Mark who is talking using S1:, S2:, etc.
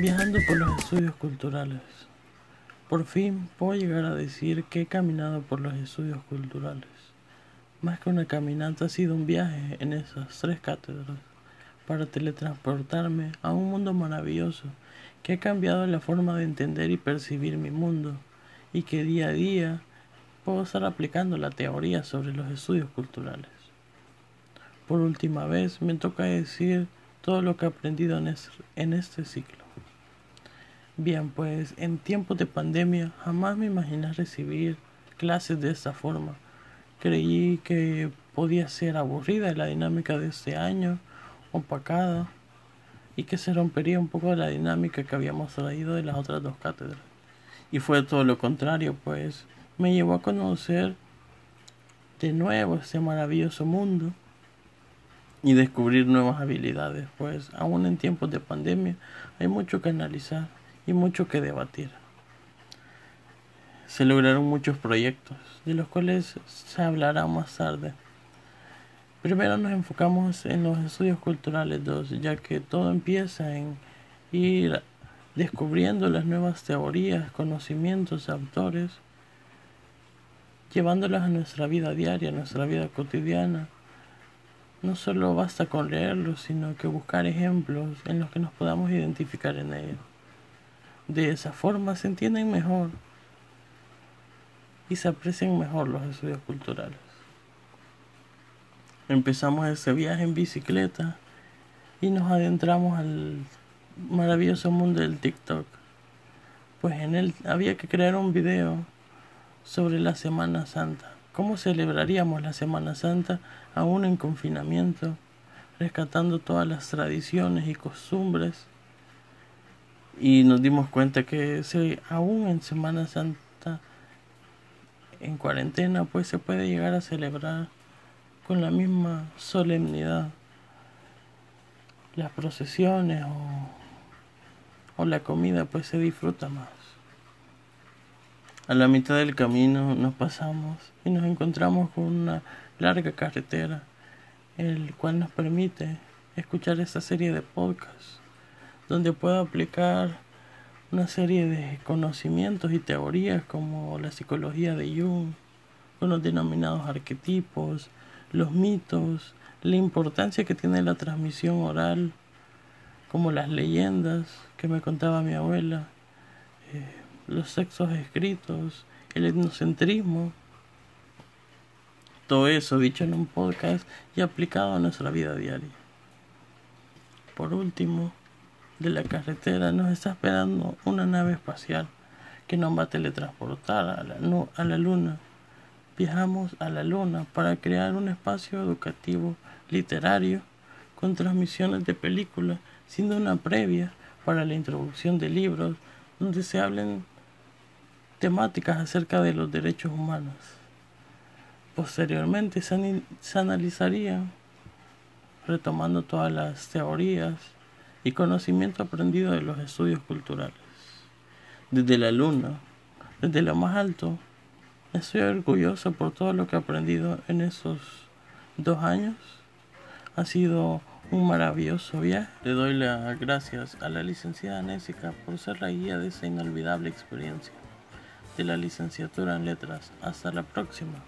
S1: Viajando por los estudios culturales. Por fin puedo llegar a decir que he caminado por los estudios culturales. Más que una caminata ha sido un viaje en esas tres cátedras para teletransportarme a un mundo maravilloso que ha cambiado la forma de entender y percibir mi mundo y que día a día puedo estar aplicando la teoría sobre los estudios culturales. Por última vez me toca decir todo lo que he aprendido en, este ciclo. Bien, pues en tiempos de pandemia jamás me imaginé recibir clases de esta forma. Creí que podía ser aburrida la dinámica de este año, opacada, y que se rompería un poco la dinámica que habíamos traído de las otras dos cátedras. Y fue todo lo contrario, pues me llevó a conocer de nuevo este maravilloso mundo y descubrir nuevas habilidades, pues aún en tiempos de pandemia hay mucho que analizar y mucho que debatir. Se lograron muchos proyectos, de los cuales se hablará más tarde. Primero nos enfocamos en los estudios culturales 2, ya que todo empieza en ir descubriendo las nuevas teorías, conocimientos, autores, llevándolas a nuestra vida diaria, a nuestra vida cotidiana. No solo basta con leerlos, sino que buscar ejemplos en los que nos podamos identificar en ellos. De esa forma se entienden mejor y se aprecian mejor los estudios culturales. Empezamos ese viaje en bicicleta y nos adentramos al maravilloso mundo del TikTok. Pues en él había que crear un video sobre la Semana Santa. ¿Cómo celebraríamos la Semana Santa aún en confinamiento, rescatando todas las tradiciones y costumbres y nos dimos cuenta que se, aún en Semana Santa, en cuarentena, pues se puede llegar a celebrar con la misma solemnidad las procesiones o, o la comida, pues se disfruta más. A la mitad del camino nos pasamos y nos encontramos con una larga carretera, el cual nos permite escuchar esta serie de podcasts donde puedo aplicar una serie de conocimientos y teorías como la psicología de Jung, con los denominados arquetipos, los mitos, la importancia que tiene la transmisión oral, como las leyendas que me contaba mi abuela, eh, los sexos escritos, el etnocentrismo, todo eso dicho en un podcast y aplicado a nuestra vida diaria. Por último, de la carretera nos está esperando una nave espacial que nos va a teletransportar a la, a la luna. Viajamos a la luna para crear un espacio educativo literario con transmisiones de películas, siendo una previa para la introducción de libros donde se hablen temáticas acerca de los derechos humanos. Posteriormente se, se retomando todas las teorías, y conocimiento aprendido de los estudios culturales. Desde la luna, desde lo más alto, estoy orgulloso por todo lo que he aprendido en esos dos años. Ha sido un maravilloso viaje. Le doy las gracias a la licenciada Nésica por ser la guía de esa inolvidable experiencia de la licenciatura en letras. Hasta la próxima.